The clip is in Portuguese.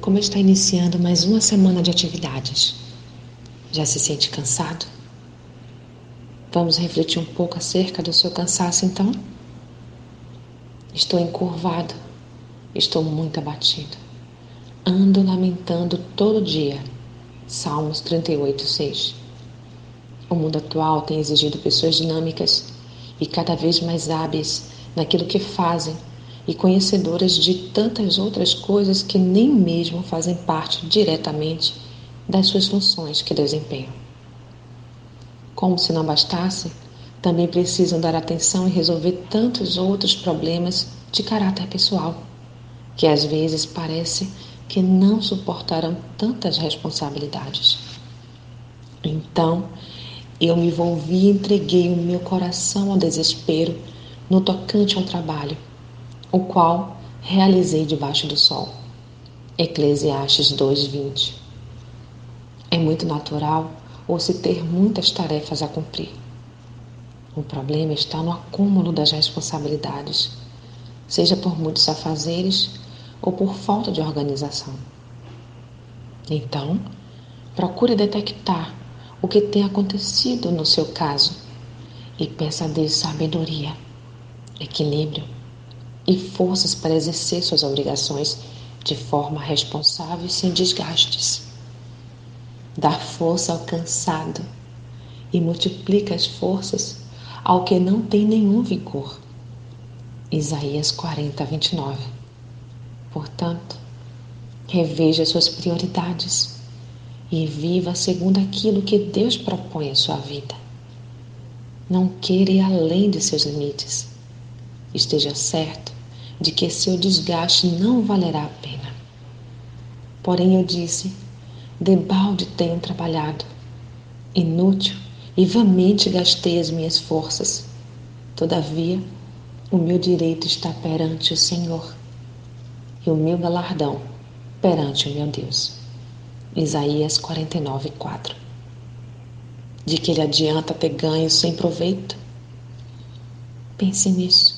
como está iniciando mais uma semana de atividades. Já se sente cansado? Vamos refletir um pouco acerca do seu cansaço então? Estou encurvado, estou muito abatido. Ando lamentando todo dia. Salmos 38, 6. O mundo atual tem exigido pessoas dinâmicas e cada vez mais hábeis naquilo que fazem e conhecedoras de tantas outras coisas que nem mesmo fazem parte diretamente das suas funções que desempenham. Como se não bastasse, também precisam dar atenção e resolver tantos outros problemas de caráter pessoal, que às vezes parece que não suportarão tantas responsabilidades. Então, eu me envolvi e entreguei o meu coração ao desespero no tocante ao trabalho o qual realizei debaixo do sol. Eclesiastes 2:20. É muito natural ou se ter muitas tarefas a cumprir. O problema está no acúmulo das responsabilidades, seja por muitos afazeres ou por falta de organização. Então, procure detectar o que tem acontecido no seu caso e peça a Deus sabedoria, equilíbrio e forças para exercer suas obrigações de forma responsável e sem desgastes. Dar força ao cansado e multiplica as forças ao que não tem nenhum vigor. Isaías 40, 29. Portanto, reveja suas prioridades e viva segundo aquilo que Deus propõe em sua vida. Não queira ir além de seus limites. Esteja certo de que seu desgaste não valerá a pena. Porém, eu disse: debalde tenho trabalhado, inútil e vamente gastei as minhas forças. Todavia, o meu direito está perante o Senhor e o meu galardão perante o meu Deus. Isaías 49, 4. De que lhe adianta ter ganho sem proveito? Pense nisso.